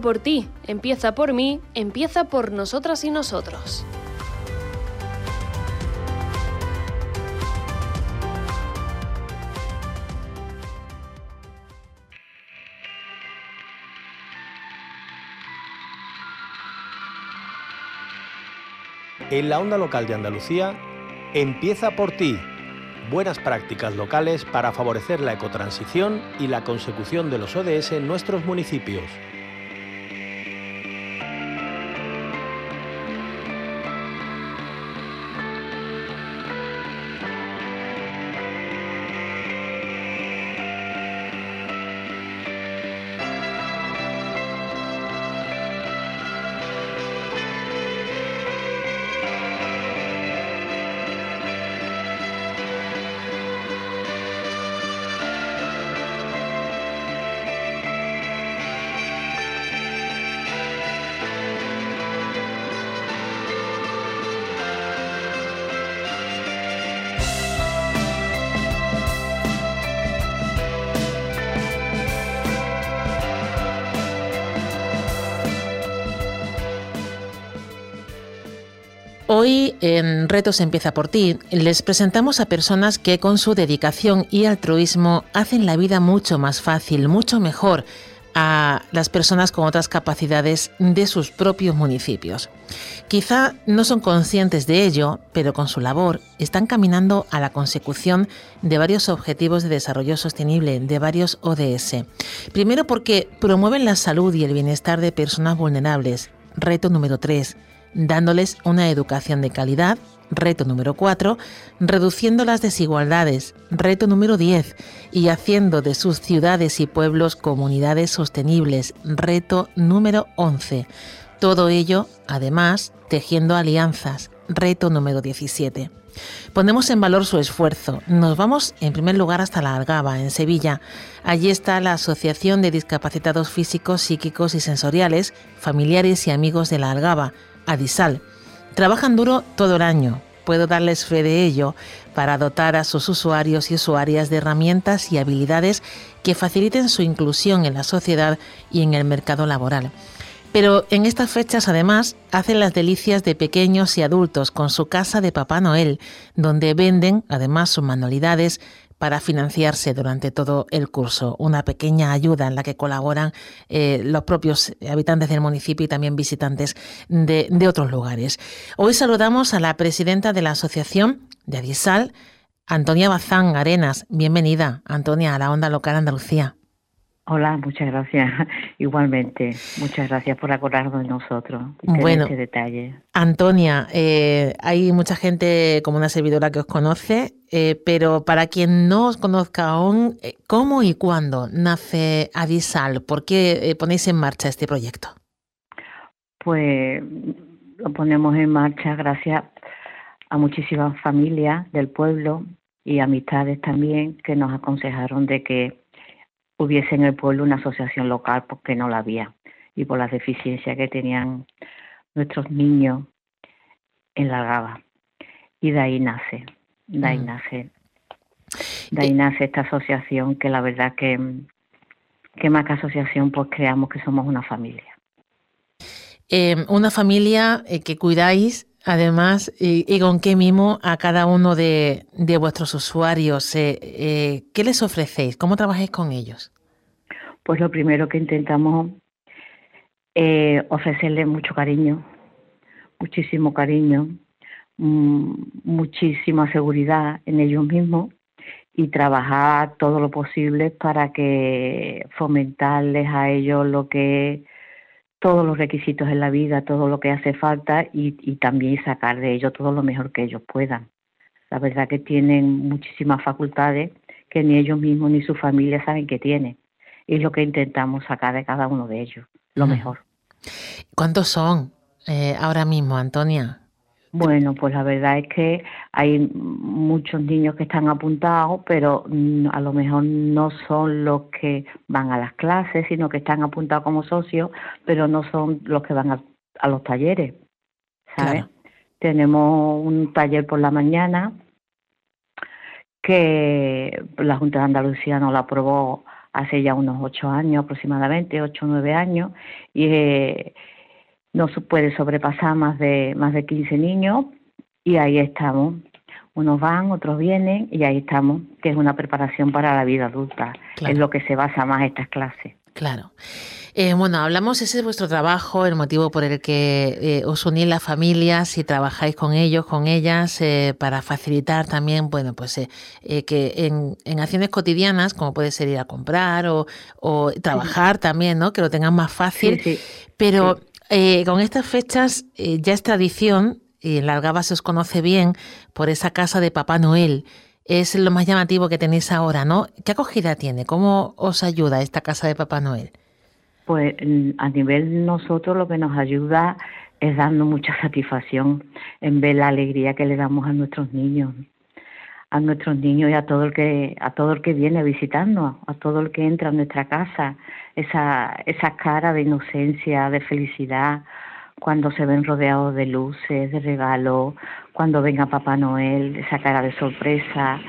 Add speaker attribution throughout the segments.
Speaker 1: por ti, empieza por mí, empieza por nosotras y nosotros.
Speaker 2: En la onda local de Andalucía, empieza por ti. Buenas prácticas locales para favorecer la ecotransición y la consecución de los ODS en nuestros municipios.
Speaker 3: Hoy en Retos Empieza por ti les presentamos a personas que con su dedicación y altruismo hacen la vida mucho más fácil, mucho mejor a las personas con otras capacidades de sus propios municipios. Quizá no son conscientes de ello, pero con su labor están caminando a la consecución de varios objetivos de desarrollo sostenible, de varios ODS. Primero porque promueven la salud y el bienestar de personas vulnerables. Reto número 3 dándoles una educación de calidad, reto número 4, reduciendo las desigualdades, reto número 10, y haciendo de sus ciudades y pueblos comunidades sostenibles, reto número 11. Todo ello, además, tejiendo alianzas, reto número 17. Ponemos en valor su esfuerzo. Nos vamos en primer lugar hasta la Algaba, en Sevilla. Allí está la Asociación de Discapacitados Físicos, Psíquicos y Sensoriales, familiares y amigos de la Algaba, Adisal. Trabajan duro todo el año. Puedo darles fe de ello para dotar a sus usuarios y usuarias de herramientas y habilidades que faciliten su inclusión en la sociedad y en el mercado laboral. Pero en estas fechas además hacen las delicias de pequeños y adultos con su casa de Papá Noel, donde venden además sus manualidades, para financiarse durante todo el curso. Una pequeña ayuda en la que colaboran eh, los propios habitantes del municipio y también visitantes de, de, otros lugares. Hoy saludamos a la presidenta de la Asociación de Adisal, Antonia Bazán Arenas. Bienvenida, Antonia, a la Onda Local Andalucía.
Speaker 4: Hola, muchas gracias. Igualmente, muchas gracias por acordarnos de nosotros.
Speaker 3: bueno,
Speaker 4: este detalle.
Speaker 3: Antonia, eh, hay mucha gente como una servidora que os conoce, eh, pero para quien no os conozca aún, eh, ¿cómo y cuándo nace Adisal? ¿Por qué ponéis en marcha este proyecto?
Speaker 4: Pues lo ponemos en marcha gracias a muchísimas familias del pueblo y amistades también que nos aconsejaron de que hubiese en el pueblo una asociación local porque no la había y por las deficiencias que tenían nuestros niños en la Gaba. Y de ahí nace, de ahí mm. nace De ahí nace esta asociación que la verdad que, que más que asociación pues creamos que somos una familia.
Speaker 3: una familia que cuidáis Además, y, con qué mimo a cada uno de, vuestros usuarios, eh, eh, ¿qué les ofrecéis? ¿Cómo trabajáis con ellos?
Speaker 4: Pues lo primero que intentamos es ofrecerles mucho cariño, muchísimo cariño, mm, muchísima seguridad en ellos mismos y trabajar todo lo posible para que fomentarles a ellos lo que todos los requisitos en la vida, todo lo que hace falta y, y también sacar de ellos todo lo mejor que ellos puedan. La verdad que tienen muchísimas facultades que ni ellos mismos ni su familia saben que tienen. Y es lo que intentamos sacar de cada uno de ellos, lo mejor.
Speaker 3: ¿Cuántos son eh, ahora mismo, Antonia?
Speaker 4: Bueno, pues la verdad es que hay muchos niños que están apuntados, pero mm, a lo mejor no son los que van a las clases, sino que están apuntados como socios, pero no son los que van a, los talleres, ¿sabes? Tenemos un taller por la mañana que la Junta de Andalucía nos lo aprobó hace ya unos ocho años aproximadamente, ocho o nueve años, y eh, no se puede sobrepasar más de, más de 15 niños y ahí estamos. Unos van, otros vienen y ahí estamos, que es una preparación para la vida adulta. Es lo que se basa más estas clases.
Speaker 3: Claro. Eh, bueno, hablamos, ese es vuestro trabajo, el motivo por el que eh, os unís las familias y trabajáis con ellos, con ellas, eh, para facilitar también, bueno, pues que en, en, acciones cotidianas, como puede ser ir a comprar o, o trabajar también, ¿no? Que lo tengan más fácil. Sí, Pero eh, con estas fechas eh, ya es tradición, y en Largaba se os conoce bien por esa casa de Papá Noel. Es lo más llamativo que tenéis ahora, ¿no? ¿Qué acogida tiene? ¿Cómo os ayuda esta casa de Papá Noel?
Speaker 4: Pues mm, a nivel nosotros lo que nos ayuda es darnos mucha satisfacción en ver la alegría que le damos a nuestros niños, a nuestros niños y a todo el que a todo el que viene a visitarnos, a todo el que entra a nuestra casa, esa, esa cara de inocencia, de felicidad, cuando se ven rodeados de luces, de regalos, cuando venga Papá Noel, esa cara de sorpresa,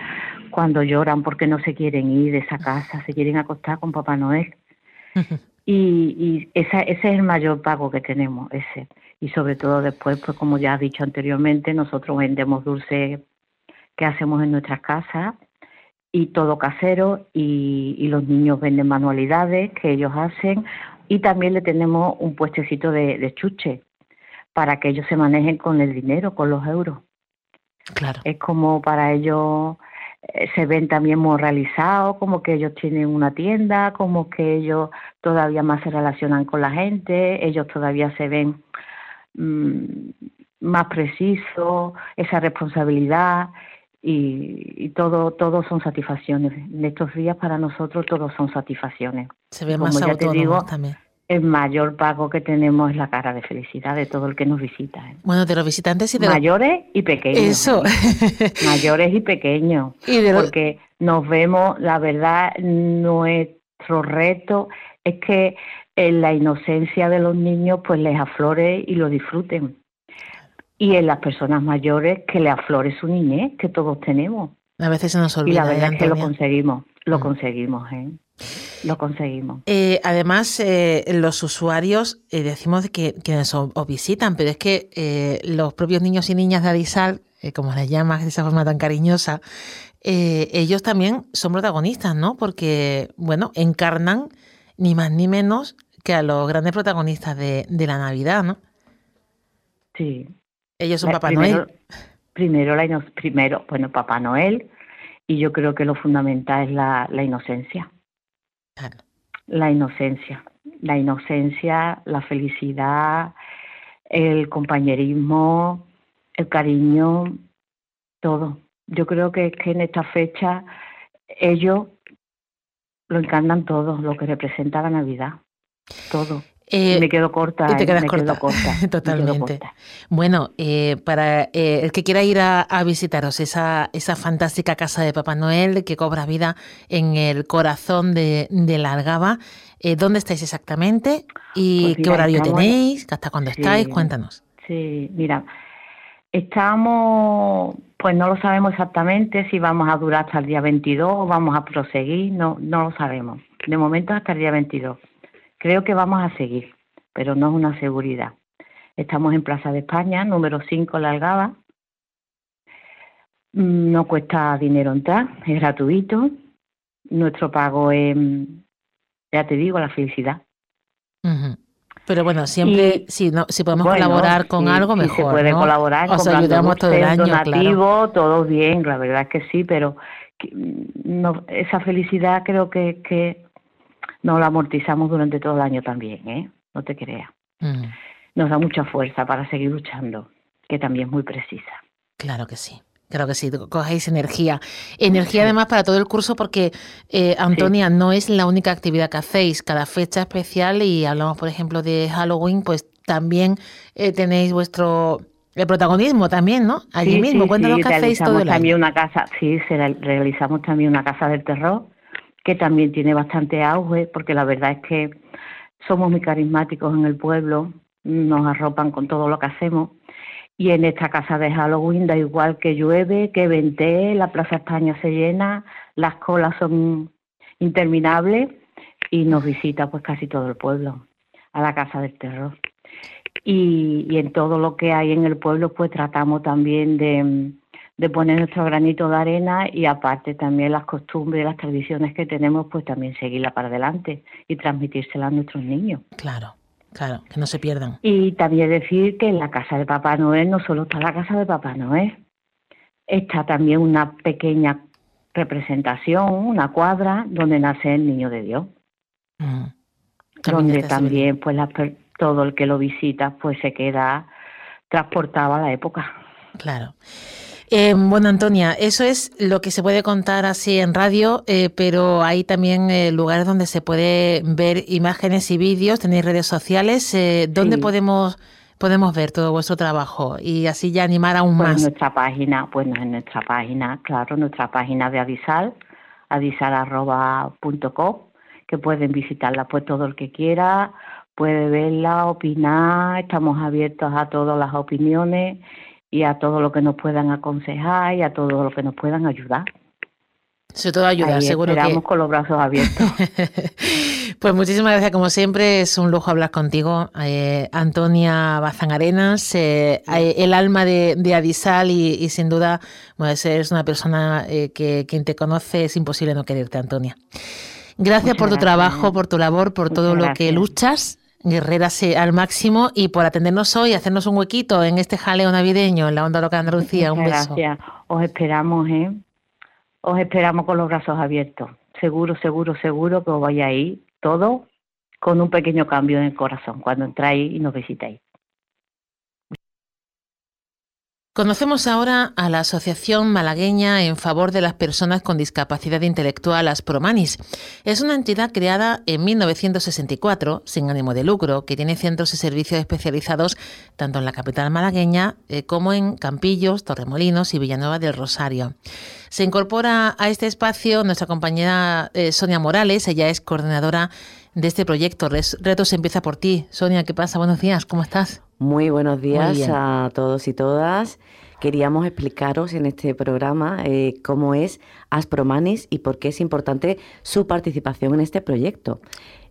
Speaker 4: cuando lloran porque no se quieren ir de esa casa, se quieren acostar con Papá Noel. y, y esa, ese es el mayor pago que tenemos, ese. Y sobre todo después, pues como ya he dicho anteriormente, nosotros vendemos dulces que hacemos en nuestras casas y todo casero y, los niños venden manualidades que ellos hacen y también le tenemos un puestecito de, chuche para que ellos se manejen con el dinero, con los euros.
Speaker 3: Claro.
Speaker 4: Es como para ellos eh, se ven también muy realizados, como que ellos tienen una tienda, como que ellos todavía más se relacionan con la gente, ellos todavía se ven mm, más precisos, esa responsabilidad y, todo, todo son satisfacciones. En estos días para nosotros todos son satisfacciones.
Speaker 3: Se ve más ya te digo, también.
Speaker 4: El mayor pago que tenemos es la cara de felicidad de todo el que nos visita. ¿eh?
Speaker 3: Bueno, de los visitantes y de
Speaker 4: mayores y pequeños.
Speaker 3: Eso.
Speaker 4: ¿eh? mayores y pequeños. Y Porque nos vemos, la verdad, nuestro reto es que en la inocencia de los niños pues les aflore y lo disfruten y en las personas mayores que le aflore su niñez, que todos tenemos.
Speaker 3: A veces se nos olvida.
Speaker 4: Y la verdad es que lo conseguimos, lo mm. conseguimos, ¿eh? Lo conseguimos.
Speaker 3: Eh, además, eh, los usuarios eh, decimos que quienes os, visitan, pero es que los propios niños y niñas de Adisal, como les llamas de esa forma tan cariñosa, ellos también son protagonistas, ¿no? Porque, bueno, encarnan ni más ni menos que a los grandes protagonistas de, de la Navidad, ¿no?
Speaker 4: Sí,
Speaker 3: ellos son Papá Noel.
Speaker 4: Primero, la primero, bueno, Papá Noel, y yo creo que lo fundamental es la, la inocencia. La inocencia. La inocencia, la felicidad, el compañerismo, el cariño, todo. Yo creo que, que en esta fecha ellos lo encarnan todo, lo que representa la Navidad. Todo. Eh, me quedo corta.
Speaker 3: Y te quedas corta. Totalmente. Bueno, eh, para eh, el que quiera ir a, visitaros esa, esa fantástica casa de Papá Noel que cobra vida en el corazón de, de la Algaba, ¿dónde estáis exactamente? ¿Y pues qué horario tenéis? ¿Hasta cuándo estáis? Cuéntanos.
Speaker 4: Sí, mira, Estamos, pues no lo sabemos exactamente si vamos a durar hasta el día 22 o vamos a proseguir, no, no lo sabemos. De momento hasta el día 22. Creo que vamos a seguir, pero no es una seguridad. Estamos en Plaza de España, número 5, La Algaba. Mm, no cuesta dinero entrar, es gratuito. Nuestro pago es, ya te digo, la felicidad.
Speaker 3: Pero bueno, siempre, si, no, si podemos colaborar con algo, mejor.
Speaker 4: Si se puede colaborar, o sea, ayudamos todo el año, donativo, todo bien, la verdad es que sí, pero no, esa felicidad creo que, que nos la amortizamos durante todo el año también, ¿eh? No te creas. Nos da mucha fuerza para seguir luchando, que también es muy precisa.
Speaker 3: Claro que sí. Claro que sí, cogéis energía. Energía además para todo el curso porque, eh, Antonia, no es la única actividad que hacéis. Cada fecha especial, y hablamos, por ejemplo, de Halloween, pues también eh, tenéis vuestro el protagonismo también, ¿no? Allí mismo, cuéntanos qué hacéis todo el
Speaker 4: también una casa, sí, realizamos también una casa del terror, que también tiene bastante auge, porque la verdad es que somos muy carismáticos en el pueblo, nos arropan con todo lo que hacemos y en esta casa de Halloween da igual que llueve, que ventee, la Plaza España se llena, las colas son interminables y nos visita pues casi todo el pueblo a la Casa del Terror. Y, y en todo lo que hay en el pueblo pues tratamos también de, de poner nuestro granito de arena y aparte también las costumbres, las tradiciones que tenemos pues también seguirla para adelante y transmitírselas a nuestros niños.
Speaker 3: Claro. Claro, que no se pierdan.
Speaker 4: Y también decir que en la casa de Papá Noel no solo está la casa de Papá Noel, está también una pequeña representación, una cuadra donde nace el niño de Dios. Mm. Donde también pues todo el que lo visita pues se queda transportado a la época.
Speaker 3: Claro. Eh, bueno, Antonia, eso es lo que se puede contar así en radio, eh, pero hay también eh, lugares donde se puede ver imágenes y vídeos, tenéis redes sociales. ¿Dónde podemos podemos ver todo vuestro trabajo y así ya animar aún
Speaker 4: pues
Speaker 3: más?
Speaker 4: En nuestra página, bueno, en nuestra página, claro, nuestra página de Adisal, adisal.com, que pueden visitarla pues todo el que quiera, puede verla, opinar, estamos abiertos a todas las opiniones y a todo lo que nos puedan aconsejar y a todo lo que nos puedan ayudar.
Speaker 3: Sobre todo ayudar, seguro
Speaker 4: esperamos con los brazos abiertos.
Speaker 3: pues muchísimas gracias, como siempre, es un lujo hablar contigo. Eh, Antonia Bazán Arenas, eh, eh, el alma de, Adisal y, sin duda, bueno, eres una persona que quien te conoce es imposible no quererte, Antonia. Gracias por tu trabajo, por tu labor, por todo lo que luchas Guerrera al máximo y por atendernos hoy, hacernos un huequito en este jaleo navideño en la Onda Loca de Andalucía. un beso.
Speaker 4: Gracias. Os esperamos, ¿eh? Os esperamos con los brazos abiertos. Seguro, seguro, seguro que os ir todo con un pequeño cambio en el corazón cuando entráis y nos visitáis.
Speaker 3: Conocemos ahora a la Asociación Malagueña en favor de las personas con discapacidad intelectual, Aspromanis. Es una entidad creada en 1964, sin ánimo de lucro, que tiene centros y servicios especializados tanto en la capital malagueña eh, como en Campillos, Torremolinos y Villanueva del Rosario. Se incorpora a este espacio nuestra compañera eh, Sonia Morales, ella es coordinadora de este proyecto. Retos empieza por ti. Sonia, ¿qué pasa? Buenos días, ¿cómo estás?
Speaker 5: Muy buenos días a todos y todas. Queríamos explicaros en este programa eh, cómo es Aspromanis y por qué es importante su participación en este proyecto.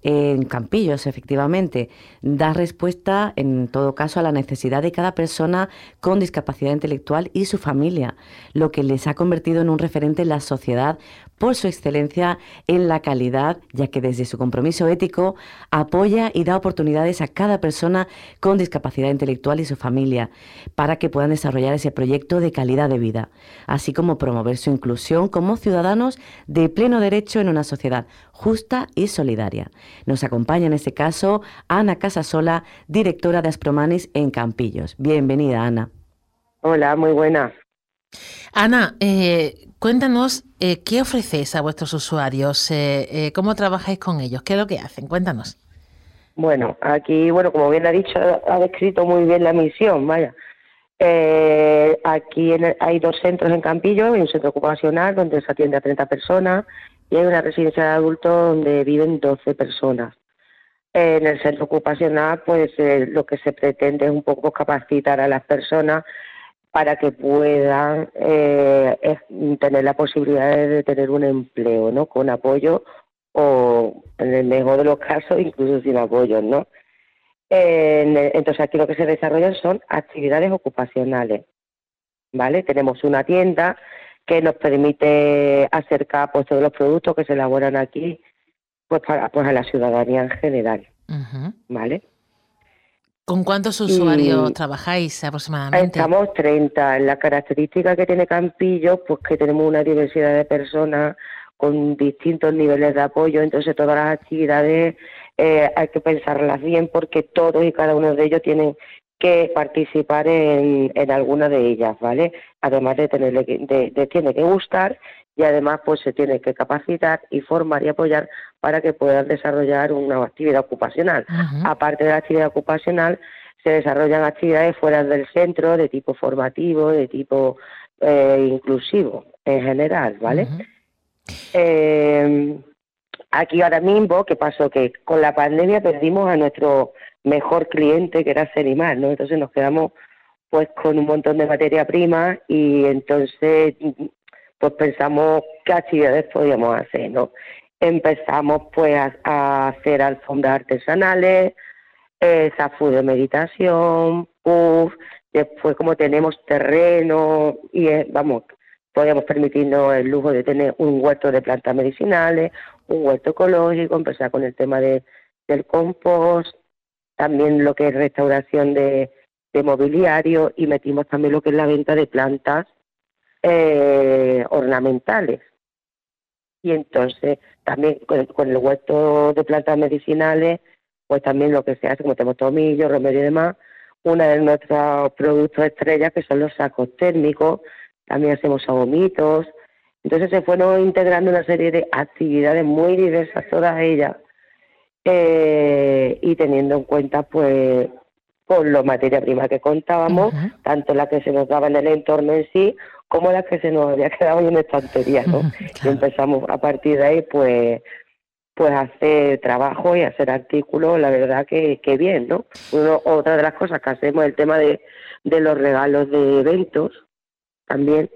Speaker 5: En Campillos, efectivamente, da respuesta, en todo caso, a la necesidad de cada persona con discapacidad intelectual y su familia, lo que les ha convertido en un referente en la sociedad por su excelencia en la calidad, ya que desde su compromiso ético apoya y da oportunidades a cada persona con discapacidad intelectual y su familia para que puedan desarrollar ese proyecto de calidad de vida, así como promover su inclusión como ciudadanos de pleno derecho en una sociedad justa y solidaria. Nos acompaña en este caso Ana Casasola, directora de Aspromanis en Campillos. Bienvenida, Ana.
Speaker 6: Hola, muy buena.
Speaker 3: Ana, eh, cuéntanos eh, qué ofrecéis a vuestros usuarios, eh, cómo trabajáis con ellos, qué es lo que hacen, cuéntanos.
Speaker 6: Bueno, aquí, bueno, como bien ha dicho, ha descrito muy bien la misión, vaya. Aquí hay dos centros en Campillo, hay un centro ocupacional donde se atiende a 30 personas y hay una residencia de adultos donde viven 12 personas. En el centro ocupacional, pues lo que se pretende es un poco capacitar a las personas para que puedan eh, tener la posibilidad de tener un empleo, ¿no? Con apoyo o, en el mejor de los casos, incluso sin apoyo, ¿no? Entonces aquí lo que se desarrollan son actividades ocupacionales, ¿vale? Tenemos una tienda que nos permite acercar pues todos los productos que se elaboran aquí pues para pues a la ciudadanía en general, ¿vale?
Speaker 3: ¿Con cuántos usuarios trabajáis aproximadamente?
Speaker 6: Estamos 30. La característica que tiene Campillo, pues que tenemos una diversidad de personas con distintos niveles de apoyo, entonces todas las actividades eh, hay que pensarlas bien porque todos y cada uno de ellos tienen que participar en, en alguna de ellas, ¿vale? Además de tenerle de, tiene que gustar y además pues se tiene que capacitar y formar y apoyar para que puedan desarrollar una actividad ocupacional. Aparte de la actividad ocupacional, se desarrollan actividades fuera del centro de tipo formativo, de tipo eh, inclusivo en general, ¿vale? eh, aquí ahora mismo, ¿qué pasó? Que con la pandemia perdimos a nuestro mejor cliente, que era Cerimar, ¿no? Entonces nos quedamos pues con un montón de materia prima y entonces pues pensamos qué actividades podíamos hacer, ¿no? Empezamos pues a, hacer alfombras artesanales, eh, de meditación, puff, después como tenemos terreno y eh, vamos, podíamos permitirnos el lujo de tener un huerto de plantas medicinales, un huerto ecológico, empezar con el tema de, del compost, también lo que es restauración de, mobiliario y metimos también lo que es la venta de plantas eh, ornamentales. Y entonces también con el, huerto de plantas medicinales, pues también lo que se hace, como tenemos tomillo, remedio y demás, uno de nuestros productos estrellas que son los sacos térmicos, también hacemos agomitos. Entonces se fueron integrando una serie de actividades muy diversas, todas ellas, eh, y teniendo en cuenta pues con la materia prima que contábamos, tanto la que se nos daba en el entorno en sí, como la que se nos había quedado en estantería, ¿no? Y empezamos a partir de ahí pues pues hacer trabajo y hacer artículos, la verdad que, que bien, ¿no? otra de las cosas que hacemos es el tema de, de los regalos de eventos, también.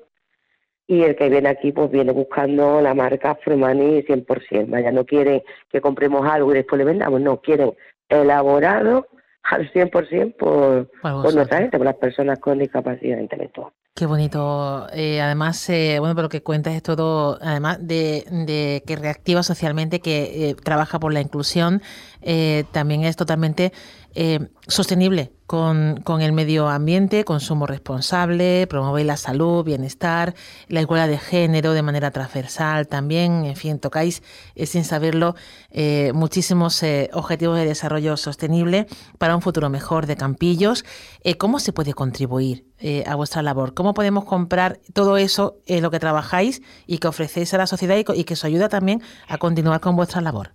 Speaker 6: Y el que viene aquí, pues viene buscando la marca Frumani 100%. Vaya, no quiere que compremos algo y después le vendamos, no, quieren elaborado al 100% por, por nuestra gente, por las personas con discapacidad intelectual.
Speaker 3: Qué bonito. Eh, además, eh, bueno, pero lo que cuentas es todo, además de, que reactiva socialmente, que eh, trabaja por la inclusión, también es totalmente sostenible con, con, el medio ambiente, consumo responsable, promueve la salud, bienestar, la igualdad de género de manera transversal también, en fin, tocáis eh, sin saberlo eh, muchísimos eh, objetivos de desarrollo sostenible para un futuro mejor de Campillos. ¿Cómo se puede contribuir a vuestra labor? ¿Cómo podemos comprar todo eso, lo que trabajáis y que ofrecéis a la sociedad y, y que os ayuda también a continuar con vuestra labor?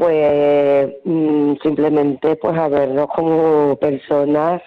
Speaker 6: Pues mm, simplemente pues a vernos como personas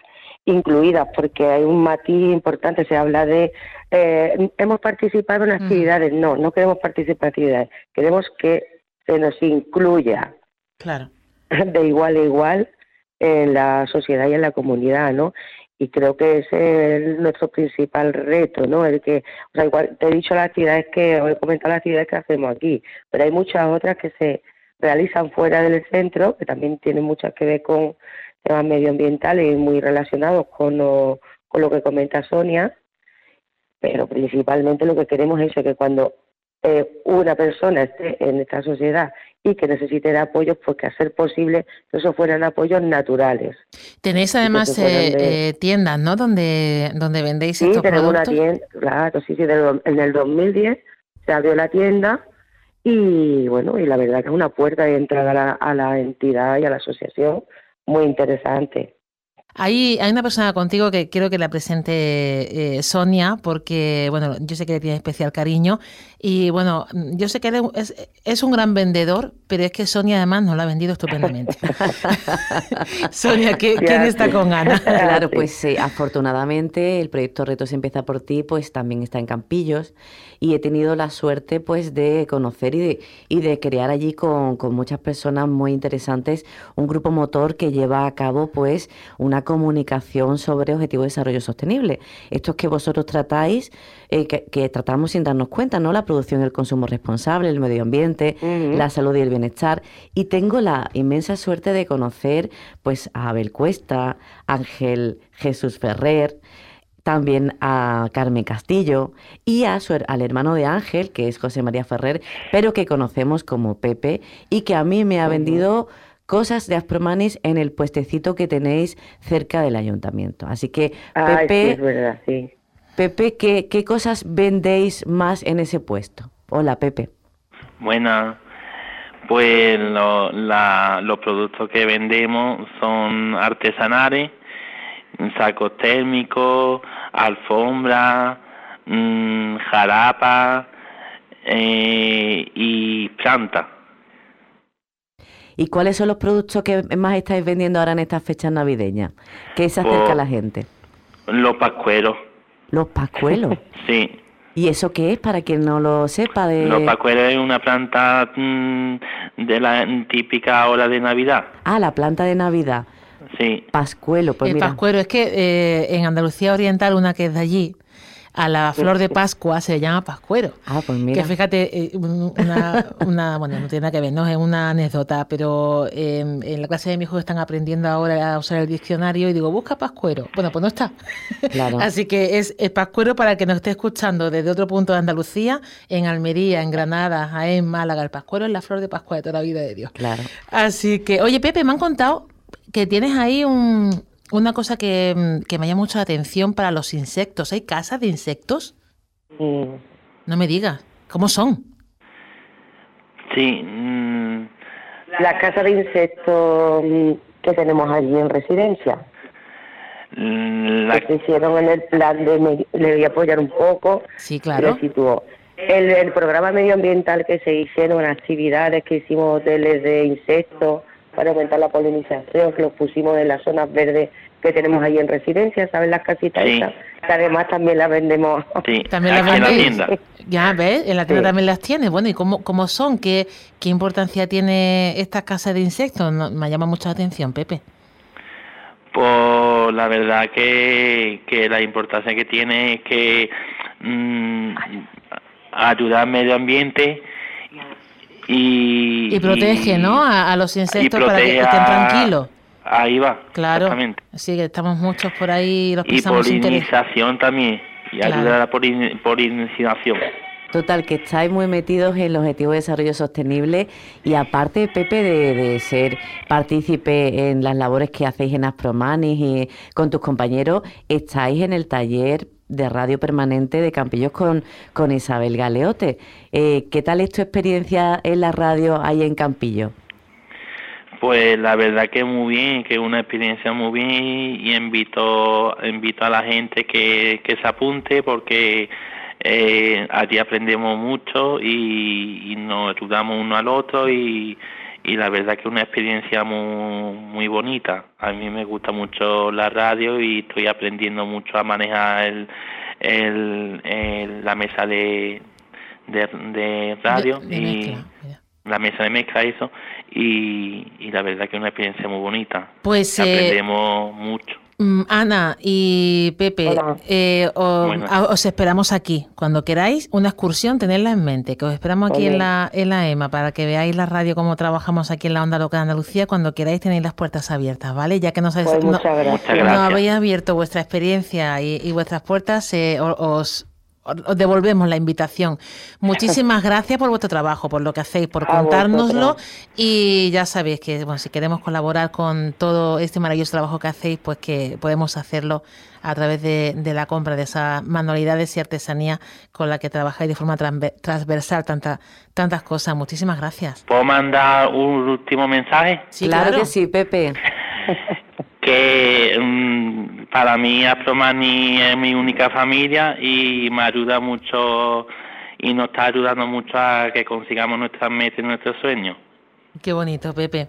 Speaker 6: incluidas, porque hay un matiz importante, se habla de eh, hemos participado en actividades, no, no queremos participar en actividades, queremos que se nos incluya
Speaker 3: claro.
Speaker 6: de igual a igual en la sociedad y en la comunidad, ¿no? Y creo que ese es nuestro principal reto, ¿no? El que, o sea, igual te he dicho las actividades que, os he comentado las actividades que hacemos aquí, pero hay muchas otras que se realizan fuera del centro, que también tienen muchas que ver con temas medioambientales y muy relacionados con lo, con lo que comenta Sonia, pero principalmente lo que queremos es que cuando eh, una persona esté en esta sociedad y que necesite de apoyos, pues que hacer posible que eso fueran apoyos naturales.
Speaker 3: Tenéis además eh, eh, tiendas, ¿no? Donde, donde vendéis sí, tenemos
Speaker 6: una tienda, claro, sí, sí, en el 2010 se abrió la tienda y bueno, y la verdad que es una puerta de entrada a la, entidad y a la asociación muy interesante.
Speaker 3: Hay, hay una persona contigo que quiero que la presente eh, Sonia, porque bueno, yo sé que le tiene especial cariño y bueno, yo sé que es, es, un gran vendedor, pero es que Sonia además nos lo ha vendido estupendamente. Sonia, ¿quién está con Ana?
Speaker 5: Claro, pues afortunadamente el proyecto Retos Empieza por ti, pues también está en Campillos y he tenido la suerte pues de conocer y de, y de crear allí con, muchas personas muy interesantes un grupo motor que lleva a cabo pues una comunicación sobre objetivos de desarrollo sostenible. Estos que vosotros tratáis, eh, que, tratamos sin darnos cuenta, ¿no? La producción y el consumo responsable, el medio ambiente, la salud y el bienestar. Y tengo la inmensa suerte de conocer pues a Abel Cuesta, Ángel Jesús Ferrer, también a Carmen Castillo y a su, al hermano de Ángel, que es José María Ferrer, pero que conocemos como Pepe y que a mí me ha vendido cosas de Aspromanis en el puestecito que tenéis cerca del ayuntamiento. Así que, Pepe, Pepe ¿qué, ¿qué, cosas vendéis más en ese puesto? Hola, Pepe.
Speaker 7: Buena. Pues los productos que vendemos son artesanales sacos térmicos, alfombra, mmm, jarapa eh, y planta.
Speaker 5: ¿Y cuáles son los productos que más estáis vendiendo ahora en estas fechas navideñas? ¿Qué se acerca a pues, la gente?
Speaker 7: Los pascueros.
Speaker 5: ¿Los pascuelos?
Speaker 7: sí.
Speaker 5: ¿Y eso qué es para quien no lo sepa? De...
Speaker 7: Los pascuelos es una planta mm, de la típica hora de Navidad.
Speaker 5: Ah, la planta de Navidad.
Speaker 7: Sí.
Speaker 5: Pascuelo, pues
Speaker 3: El pascuero, es que eh, en Andalucía Oriental, una que es de allí, a la flor de Pascua se llama pascuero.
Speaker 5: Ah, pues mira.
Speaker 3: Que fíjate, eh, una, bueno, no tiene nada que ver, no es una anécdota, pero em, en la clase de mi hijo están aprendiendo ahora a usar el diccionario y digo, busca pascuero. Bueno, pues no está. Claro. Así que es el pascuero para que nos esté escuchando desde otro punto de Andalucía, en Almería, en Granada, en Málaga. El pascuero es la flor de Pascua de toda la vida de Dios.
Speaker 5: Claro.
Speaker 3: Así que, oye, Pepe, me han contado que tienes ahí una cosa que, me llama mucho la atención para los insectos. ¿Hay casas de insectos? No me digas. ¿Cómo son?
Speaker 7: Sí. Mm.
Speaker 6: La casa de insectos mm, que tenemos allí en residencia. Mm, la... Que se hicieron en el plan de... Le voy a apoyar un poco.
Speaker 3: Sí, claro.
Speaker 6: El, el programa medioambiental que se hicieron, actividades que hicimos hoteles de insectos para aumentar la polinización, que los pusimos en las zonas verdes que tenemos ahí en residencia, ¿sabes? Las casitas que además también las vendemos.
Speaker 7: Sí,
Speaker 3: también las vendemos. Ya ves, en la tienda también las tienes. Bueno, ¿y cómo, cómo son? ¿Qué, ¿Qué importancia tiene esta casa de insectos? me llama mucho la atención, Pepe.
Speaker 7: Pues la verdad que, que la importancia que tiene es que mm, ayudar al medio ambiente y,
Speaker 3: y protege, ¿no? A, los insectos para que estén tranquilos.
Speaker 7: Ahí va.
Speaker 3: Claro. Sí, que estamos muchos por ahí. Los
Speaker 7: y polinización también. Y ayuda a la polinización.
Speaker 5: Total, que estáis muy metidos en los objetivos de desarrollo sostenible y aparte, Pepe, de, de, ser partícipe en las labores que hacéis en Aspromanis y con tus compañeros, estáis en el taller de radio permanente de Campillos con, con Isabel Galeote. Eh, ¿Qué tal es tu experiencia en la radio ahí en Campillo?
Speaker 7: Pues la verdad que muy bien, que es una experiencia muy bien y invito, invito a la gente que, que se apunte porque eh, allí aprendemos mucho y, y, nos ayudamos uno al otro y, y la verdad que es una experiencia muy, muy bonita. A mí me gusta mucho la radio y estoy aprendiendo mucho a manejar el, el, la mesa de, de, radio y la mesa de mezcla eso y, y la verdad que es una experiencia muy bonita.
Speaker 3: Pues
Speaker 7: eh, aprendemos mucho.
Speaker 3: Mm, Ana y Pepe, eh, os, esperamos aquí. Cuando queráis una excursión, tenedla en mente, que os esperamos aquí en la, en la EMA para que veáis la radio, cómo trabajamos aquí en la Onda Local de Andalucía. Cuando queráis, tenéis las puertas abiertas, ¿vale? Ya que nos,
Speaker 6: pues no,
Speaker 3: habéis abierto vuestra experiencia y, vuestras puertas, eh, os, os devolvemos la invitación. Muchísimas gracias por vuestro trabajo, por lo que hacéis, por contárnoslo y ya sabéis que bueno, si queremos colaborar con todo este maravilloso trabajo que hacéis, pues que podemos hacerlo a través de, la compra de esas manualidades y artesanía con la que trabajáis de forma transversal tanta, tantas cosas. Muchísimas gracias.
Speaker 7: ¿Puedo mandar un último mensaje?
Speaker 5: Sí, claro, que sí, Pepe.
Speaker 7: que mm, para mí Astromani es mi única familia y me ayuda mucho y nos está ayudando mucho a que consigamos nuestras metas y nuestros sueños.
Speaker 3: Qué bonito, Pepe.